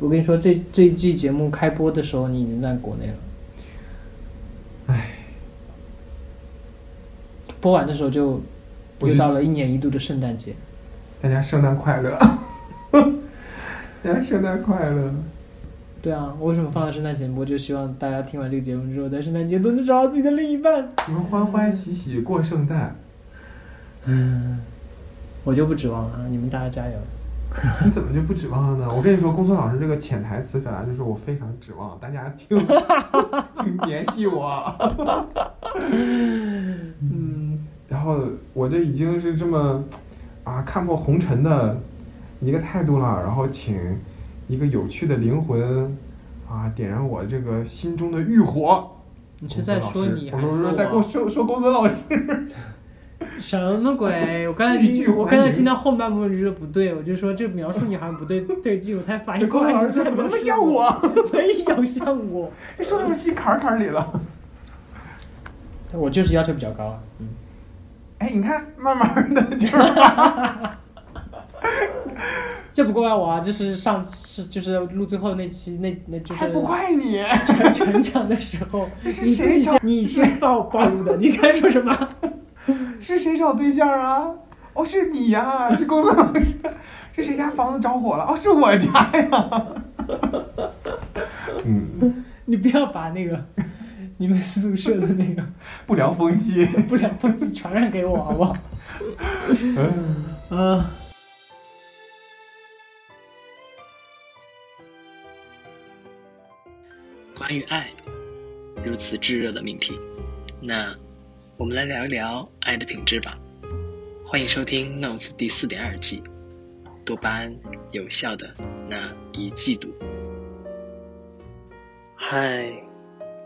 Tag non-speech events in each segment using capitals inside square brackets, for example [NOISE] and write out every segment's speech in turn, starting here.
我跟你说，这这一季节目开播的时候，你已经在国内了。唉，播完的时候就又到了一年一度的圣诞节。大家圣诞快乐！[LAUGHS] 大家圣诞快乐！对啊，我为什么放了圣诞节目？就希望大家听完这个节目之后，在圣诞节都能找到自己的另一半。你们欢欢喜喜过圣诞，嗯，我就不指望了啊，你们大家加油。[LAUGHS] 你怎么就不指望了呢？我跟你说，公孙老师这个潜台词表达就是我非常指望，大家请 [LAUGHS] 请联系我。嗯，然后我这已经是这么啊看破红尘的一个态度了，然后请一个有趣的灵魂啊点燃我这个心中的欲火。你是在说你我说在跟我我？说说公孙老师。什么鬼？我刚才听，我刚才听到后半部分就说不对，我就说这描述你好像不对，对劲，我才反应过来儿子怎么那么像我？没有像我，说到我心坎儿坎儿里了。我就是要求比较高啊。嗯，哎，你看，慢慢的就是这不怪我啊，就是上次就是录最后那期那那就是还不怪你。成 [LAUGHS] 成长的时候，你是自己谁找先你是暴暴露的，你该说什么？是谁找对象啊？哦，是你呀、是公孙老师。是谁家房子着火了？哦，是我家呀。嗯，[LAUGHS] 你不要把那个你们宿舍的那个 [LAUGHS] 不良风气。[LAUGHS] 不良风气传染给我，好不好？嗯，嗯。关于爱，如此炙热的命题，那我们来聊一聊爱的品质吧。欢迎收听《Notes》第四点二季，多巴胺有效的那一季度。嗨，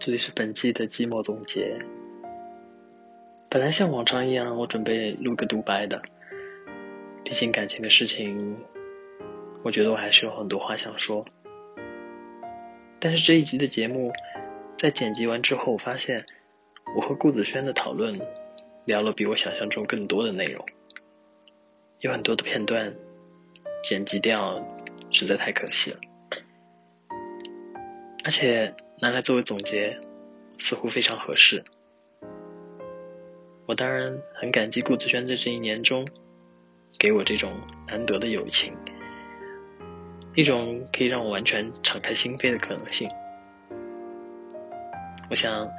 这里是本季的季末总结。本来像往常一样，我准备录个独白的，毕竟感情的事情，我觉得我还是有很多话想说。但是这一集的节目，在剪辑完之后，我发现我和顾子轩的讨论聊了比我想象中更多的内容，有很多的片段剪辑掉，实在太可惜了。而且拿来作为总结，似乎非常合适。我当然很感激顾子轩在这一年中给我这种难得的友情。一种可以让我完全敞开心扉的可能性。我想，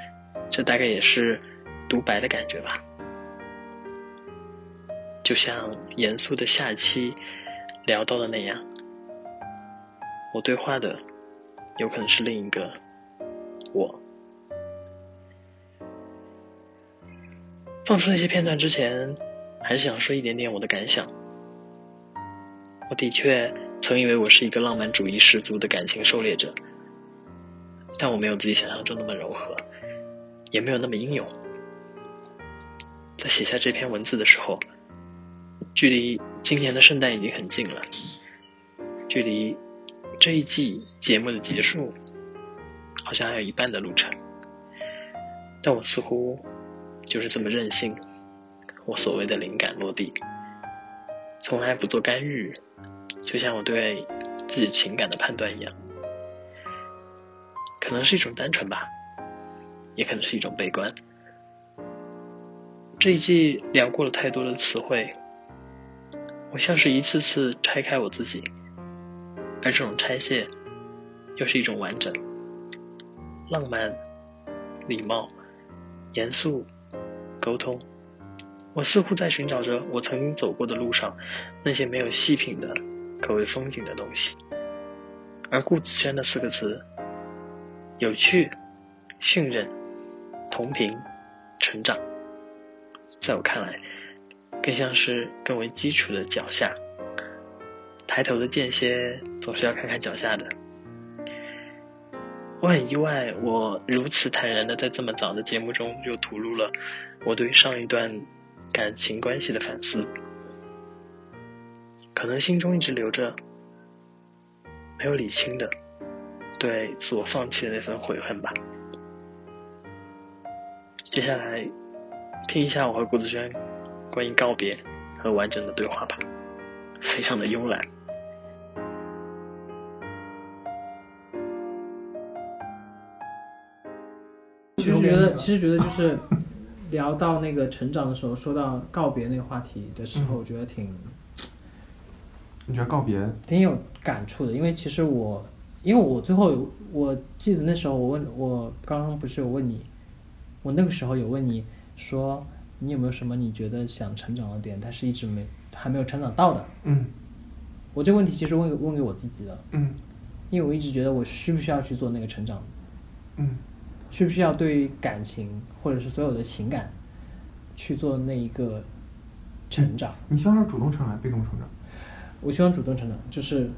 这大概也是独白的感觉吧。就像严肃的下期聊到的那样，我对话的有可能是另一个我。放出那些片段之前，还是想说一点点我的感想。我的确。曾以为我是一个浪漫主义十足的感情狩猎者，但我没有自己想象中那么柔和，也没有那么英勇。在写下这篇文字的时候，距离今年的圣诞已经很近了，距离这一季节目的结束，好像还有一半的路程。但我似乎就是这么任性，我所谓的灵感落地，从来不做干预。就像我对自己情感的判断一样，可能是一种单纯吧，也可能是一种悲观。这一季聊过了太多的词汇，我像是一次次拆开我自己，而这种拆卸又是一种完整。浪漫、礼貌、严肃、沟通，我似乎在寻找着我曾经走过的路上那些没有细品的。可谓风景的东西，而顾子轩的四个字“有趣、信任、同频、成长”，在我看来，更像是更为基础的脚下。抬头的间歇总是要看看脚下的。我很意外，我如此坦然的在这么早的节目中就吐露了我对上一段感情关系的反思。可能心中一直留着没有理清的对自我放弃的那份悔恨吧。接下来听一下我和谷子轩关于告别和完整的对话吧，非常的慵懒。其实觉得其实觉得就是聊到那个成长的时候，说到告别那个话题的时候，我觉得挺。你觉得告别，挺有感触的，因为其实我，因为我最后有，我记得那时候我问，我刚刚不是有问你。我那个时候有问你说你有没有什么你觉得想成长的点，但是一直没还没有成长到的。嗯我这个问题其实问给问给我自己的，嗯因为我一直觉得我需不需要去做那个成长，嗯需不需要对于感情或者是所有的情感去做那一个成长。你希望是主动成长还是被动成长？我希望主动成长，就是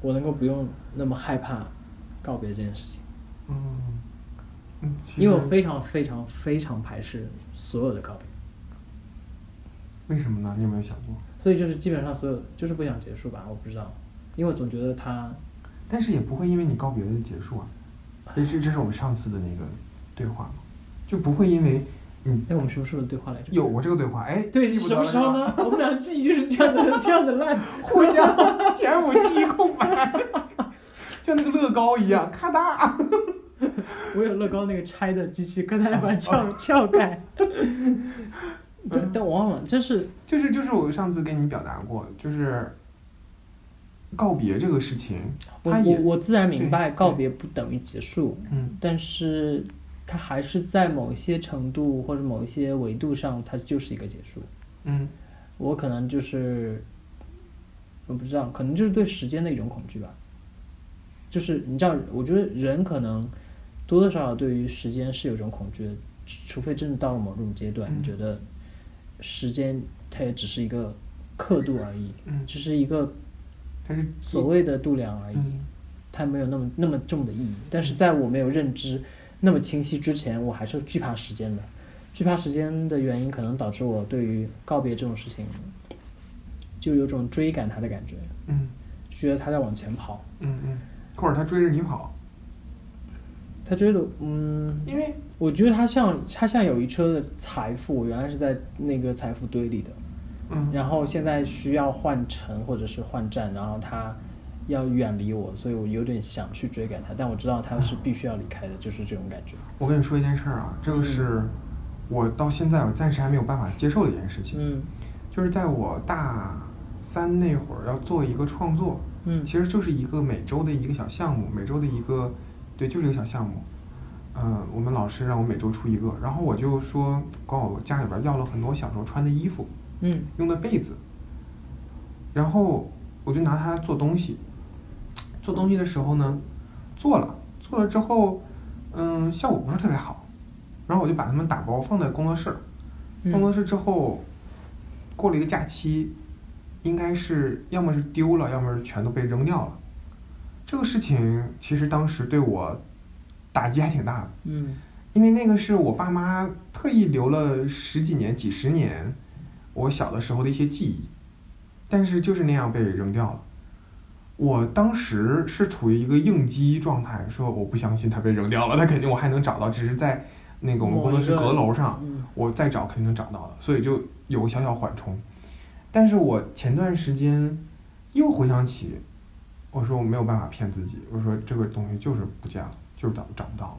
我能够不用那么害怕告别这件事情，嗯因为我非常非常非常排斥所有的告别，为什么呢？你有没有想过？所以就是基本上所有就是不想结束吧，我不知道，因为我总觉得他但是也不会因为你告别了就结束啊。这这这是我们上次的那个对话嘛，就不会因为你哎，我们什么时候的对话来着？有过这个对话，哎，对，什么？时候呢？[LAUGHS] 我们俩记忆就是这样的，这样的烂。[LAUGHS] 互相填补记忆空白，[LAUGHS] 就那个乐高一样，咔哒。我有乐高那个拆的机器，跟大家把它撬撬开。[LAUGHS] 但但我忘了，就是就是就是我上次跟你表达过，就是告别这个事情，我也我我自然明白告别不等于结束，嗯但是它还是在某一些程度或者某一些维度上，它就是一个结束。嗯我可能就是我不知道，可能就是对时间的一种恐惧吧。就是你知道，我觉得人可能多多少少对于时间是有一种恐惧的，除除非真的到了某种阶段，嗯你觉得时间它也只是一个刻度而已，嗯，只是一个它是所谓的度量而已。嗯它没有那么那么重的意义。但是在我没有认知那么清晰之前，我还是惧怕时间的。惧怕时间的原因，可能导致我对于告别这种事情，就有种追赶它的感觉，嗯觉得它在往前跑。嗯嗯，或者他追着你跑，它追的，嗯，因为我觉得他像他像有一车的财富，我原来是在那个财富堆里的，嗯然后现在需要换乘或者是换站，然后他要远离我，所以我有点想去追赶他，但我知道他是必须要离开的，就是这种感觉。我跟你说一件事儿啊，这个是我到现在我暂时还没有办法接受的一件事情，嗯就是在我大三那会儿要做一个创作，嗯其实就是一个每周的一个小项目，每周的一个，对，就是一个小项目。嗯、我们老师让我每周出一个，然后我就说管我家里边儿要了很多小时候穿的衣服，嗯用的被子，然后我就拿它做东西。做东西的时候呢，做了，做了之后，嗯，效果不是特别好，然后我就把它们打包放在工作室。嗯工作室之后，过了一个假期，应该是要么是丢了，要么是全都被扔掉了。这个事情其实当时对我打击还挺大的，嗯因为那个是我爸妈特意留了十几年、几十年我小的时候的一些记忆，但是就是那样被扔掉了。我当时是处于一个应激状态，说我不相信它被扔掉了，它肯定我还能找到，只是在那个我们工作室阁楼上，嗯我再找肯定能找到的，所以就有个小小缓冲。但是我前段时间又回想起，我说我没有办法骗自己，我说这个东西就是不见了，就是找找不到了。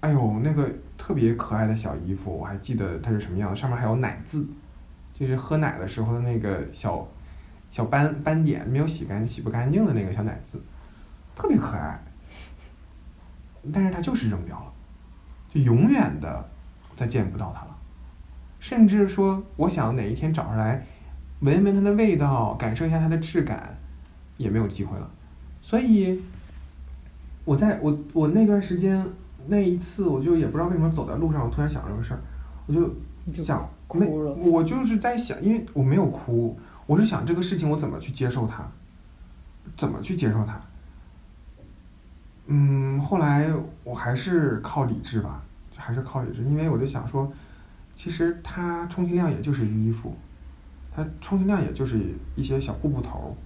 哎呦，那个特别可爱的小衣服，我还记得它是什么样的，上面还有奶渍，就是喝奶的时候的那个小小斑斑点，没有洗干净洗不干净的那个小奶渍，特别可爱。但是它就是扔掉了。就永远的再见不到它了。甚至说，我想哪一天找出来，闻闻它的味道，感受一下它的质感，也没有机会了。所以，我在我我那段时间那一次，我就也不知道为什么走在路上，我突然想这个事儿，我就想没，我就是在想，因为我没有哭，我是想这个事情我怎么去接受它，怎么去接受它。嗯，后来我还是靠理智吧，还是靠理智，因为我就想说，其实它充其量也就是衣服，它充其量也就是一些小布布头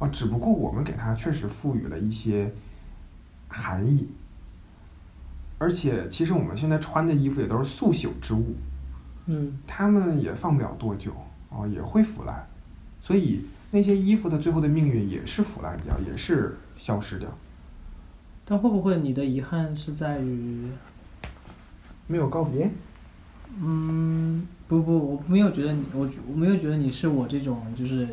儿，啊，只不过我们给它确实赋予了一些含义，而且其实我们现在穿的衣服也都是速朽之物，嗯它们也放不了多久，哦，也会腐烂，所以那些衣服的最后的命运也是腐烂掉，也是消失掉。但会不会你的遗憾是在于，没有告别。嗯，不不，我没有觉得你，我我没有觉得你是我这种就是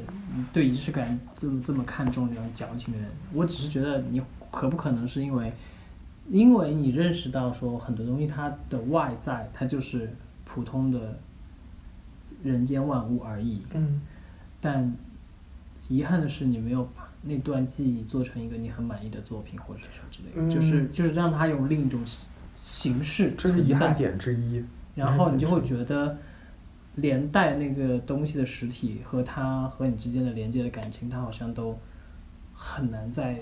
对仪式感这么这么看重这种矫情的人。我只是觉得你可不可能是因为，因为你认识到说很多东西它的外在它就是普通的人间万物而已，嗯但遗憾的是你没有把那段记忆做成一个你很满意的作品或者什么之类的，嗯就是就是让它用另一种形形式这是遗憾点之一。然后你就会得，觉得连带那个东西的实体和它和你之间的连接的感情，它好像都很难再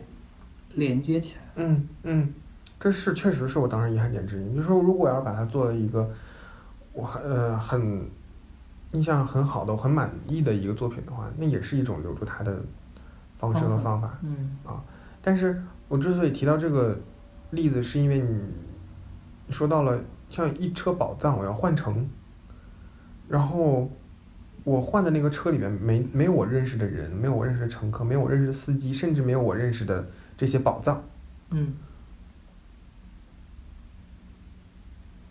连接起来。嗯嗯，这是确实是我当时遗憾点之一。就是说，如果要是把它作为一个我很呃很印象很好的、我很满意的一个作品的话，那也是一种留住它的方式和方方法。嗯但是我之所以提到这个例子，是因为你你说到了像一车宝藏，我要换乘，然后我换的那个车里面没没有我认识的人，没有我认识的乘客，没有我认识的司机，甚至没有我认识的这些宝藏。嗯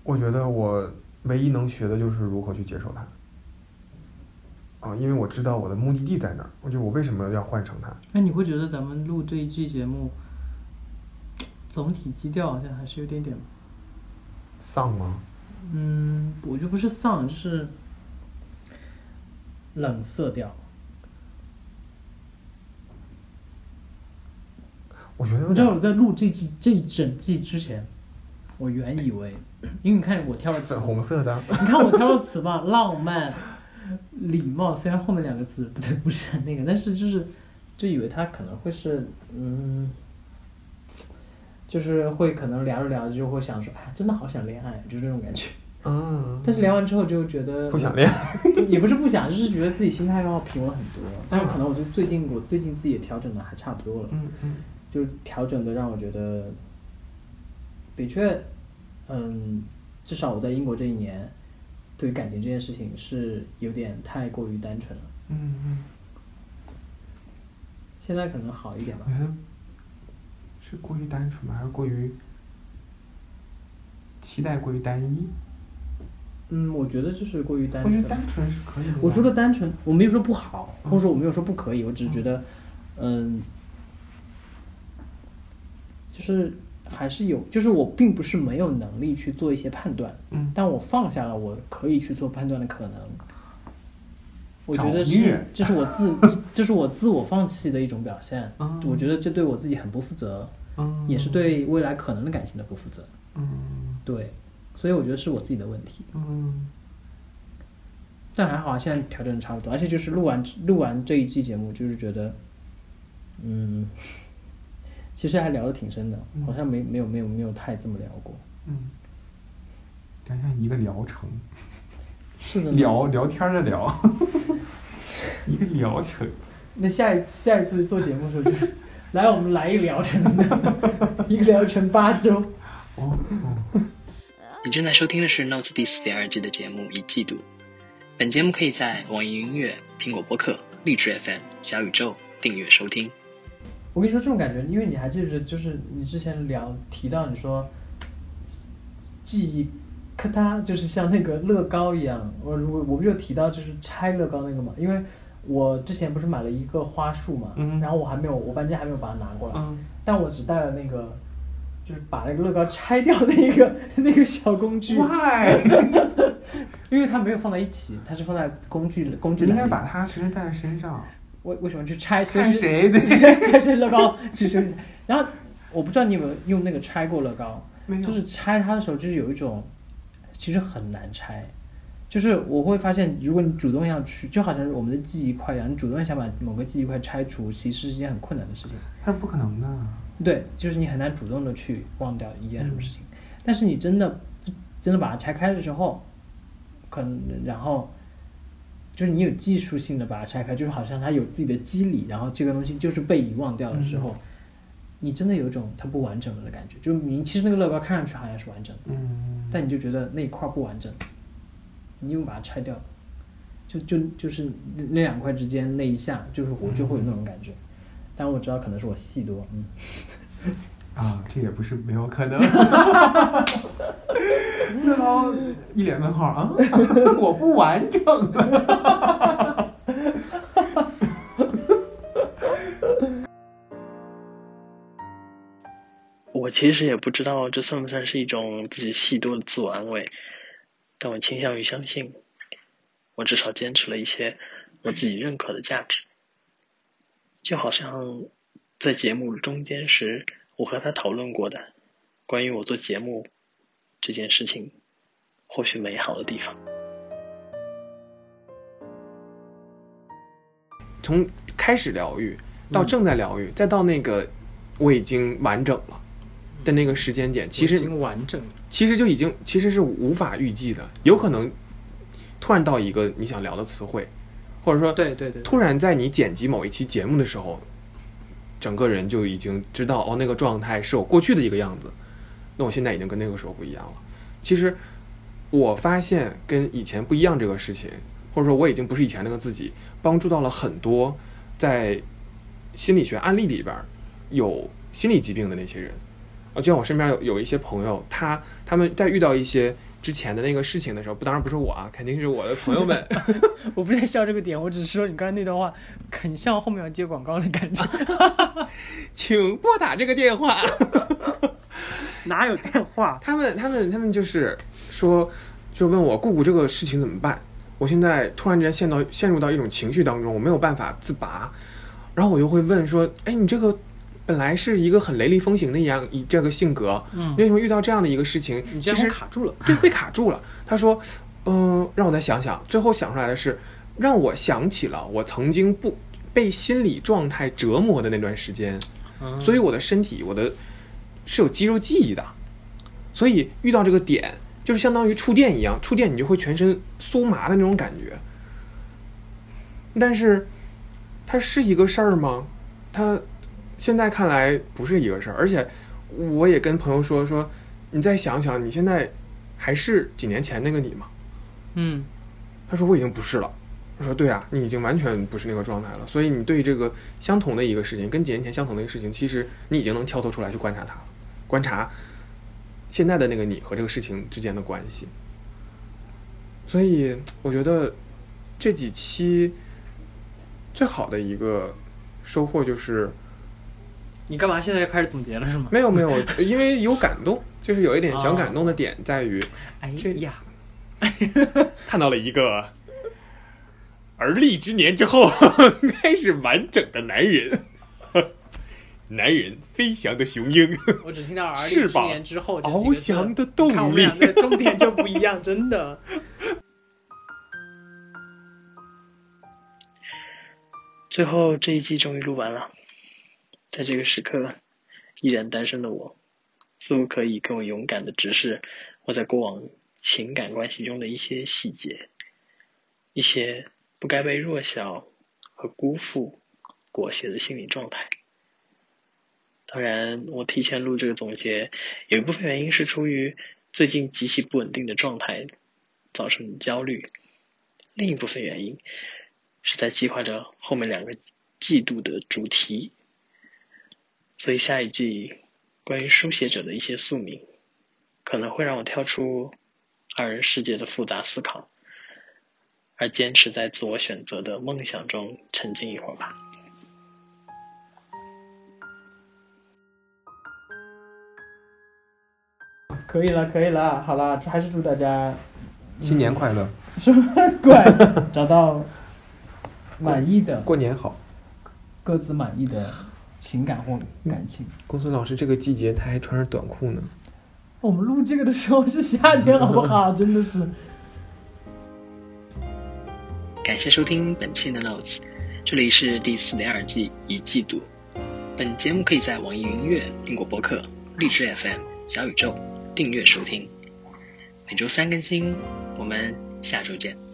我觉得我唯一能学的就是如何去接受它。啊，因为我知道我的目的地在哪儿，我就我为什么要换成它？那你会觉得咱们录这一季节目，总体基调好像还是有点点，丧吗？嗯，我觉得不是丧，就是冷色调。我觉得你知道我在录这季这一整季之前，我原以为，因为你看我挑的词粉，红色的。你看我挑的词吧，浪漫、礼貌，虽然后面两个词不对不是很那个，但是就是就以为他可能会是嗯，就是会可能聊着聊着就会想说，哎，真的好想恋爱，就是这种感觉。嗯。但是聊完之后就觉得不想练。[LAUGHS] 也不是不想，就是觉得自己心态要平稳很多。但是可能我就最近我最近自己也调整的还差不多了。嗯嗯就是调整的让我觉得，的确，嗯，至少我在英国这一年，对于感情这件事情是有点太过于单纯了。嗯嗯。现在可能好一点吧是过于单纯吗？还是过于期待过于单一？嗯，我觉得就是过于单我觉纯。得单纯是可以的。我说的单纯，我没有说不好，嗯或者说我没有说不可以，我只是觉得，嗯，就是还是有，就是我并不是没有能力去做一些判断，嗯但我放下了我可以去做判断的可能。我觉得是，这是我自，[LAUGHS] 这是我自我放弃的一种表现。嗯我觉得这对我自己很不负责，嗯也是对未来可能的感情的不负责。嗯对，所以我觉得是我自己的问题。嗯但还好啊，现在调整得差不多，而且就是录完录完这一季节目，就是觉得，嗯，[LAUGHS] 其实还聊的挺深的，嗯好像没没有没有没有太这么聊过。嗯，感觉像一个疗程，是的，聊聊天的聊，[LAUGHS] 一个疗程。那下一下一次做节目的时候，就是来我们来一疗程的，[LAUGHS] 一个疗程八周。哦哦，你正在收听的是《Notes》第四点二季的节目《一季度》。本节目可以在网易云音乐、苹果播客、荔枝 FM、小宇宙订阅收听。我跟你说这种感觉，因为你还记得，就是你之前聊提到你说记忆可它，就是像那个乐高一样。我我我不就提到就是拆乐高那个嘛，因为我之前不是买了一个花束嘛，嗯然后我还没有，我搬家还没有把它拿过来，嗯但我只带了那个。就是把那个乐高拆掉的一个 [LAUGHS] 那个小工具，，why？[LAUGHS] 因为它没有放在一起，它是放在工具工具你应该把它随身带在身上。为为什么去拆？看谁 [LAUGHS] 的看谁乐高，只是。然后我不知道你有没有用那个拆过乐高，就是拆它的时候，就是有一种其实很难拆。就是我会发现，如果你主动要去，就好像是我们的记忆块一样，你主动想把某个记忆块拆除，其实是一件很困难的事情。它是不可能的。对，就是你很难主动的去忘掉一件什么事情，但是你真的真的把它拆开的时候，可能然后就是你有技术性的把它拆开，就是好像它有自己的机理，然后这个东西就是被遗忘掉的时候，你真的有一种它不完整了的感觉。就你其实那个乐高看上去好像是完整的，嗯，但你就觉得那一块不完整，你又把它拆掉，就就就是那那两块之间那一下，就是我就会有那种感觉。但我知道可能是我戏多，嗯。[LAUGHS] 啊，这也不是没有可能。[LAUGHS] 乐涛一脸问号啊，[LAUGHS] 我不完整。我其实也不知道这算不算是一种自己戏多的自我安慰，但我倾向于相信，我至少坚持了一些我自己认可的价值，就好像在节目中间时，我和他讨论过的关于我做节目这件事情或许美好的地方。从开始疗愈到正在疗愈，再到那个我已经完整了的那个时间点，其实已实经完整了。其实就已经其实是无法预计的，有可能突然到一个你想聊的词汇，或者说对对对，突然在你剪辑某一期节目的时候，整个人就已经知道哦，那个状态是我过去的一个样子，那我现在已经跟那个时候不一样了。其实我发现跟以前不一样这个事情，或者说我已经不是以前那个自己，帮助到了很多在心理学案例里边儿有心理疾病的那些人。啊，就像我身边有有一些朋友，他他们在遇到一些之前的那个事情的时候，不，当然不是我啊，肯定是我的朋友们。[LAUGHS] [LAUGHS] 我不是在笑这个点，我只是说你刚才那段话很像后面要接广告的感觉。[LAUGHS] 请拨打这个电话。哪有电话？他们他们他们就是说，就问我姑姑这个事情怎么办？我现在突然之间陷到陷入到一种情绪当中，我没有办法自拔，然后我就会问说，哎，你这个本来是一个很雷厉风行的一样一这个性格，嗯为什么遇到这样的一个事情，你其实卡住了。对，被卡住了。他说，嗯、让我再想想。最后想出来的是，让我想起了我曾经不被心理状态折磨的那段时间，嗯所以我的身体，我的是有肌肉记忆的，所以遇到这个点，就是相当于触电一样，触电你就会全身酥麻的那种感觉。但是，它是一个事儿吗？它现在看来不是一个事儿，而且我也跟朋友说说，你再想想，你现在还是几年前那个你吗？嗯，他说我已经不是了。我说对啊，你已经完全不是那个状态了。所以你对这个相同的一个事情，跟几年前相同的一个事情，其实你已经能跳脱出来去观察它了，观察现在的那个你和这个事情之间的关系。所以我觉得这几期最好的一个收获就是你干嘛现在就开始总结了是吗？没有没有，[LAUGHS] 因为有感动，就是有一点小感动的点在于哎这呀，[LAUGHS] 看到了一个而立之年之后 [LAUGHS] 开始完整的男人，男人飞翔的雄鹰，我只听到而立之年之后翱翔的动力。看我们力俩的重点就不一样，真的。最后这一季终于录完了，在这个时刻，依然单身的我，似乎可以更勇敢的直视我在过往情感关系中的一些细节，一些不该被弱小和辜负裹挟的心理状态。当然，我提前录这个总结，有一部分原因是出于最近极其不稳定的状态造成的焦虑，另一部分原因是在计划着后面两个季度的主题，所以下一季关于书写者的一些宿命，可能会让我跳出二人世界的复杂思考，而坚持在自我选择的梦想中沉浸一会儿吧。可以了，可以了，好了，还是祝大家新年快乐，什么鬼找到满意的过年好。各自满意的情感或感情。公孙老师这个季节他还穿着短裤呢。我们录这个的时候是夏天，好不好？[LAUGHS] 真的是。感谢收听本期的 Notes，这里是第四点二季一季度。本节目可以在网易云音乐、苹果播客、荔枝 FM、小宇宙订阅收听，每周三更新。我们下周见。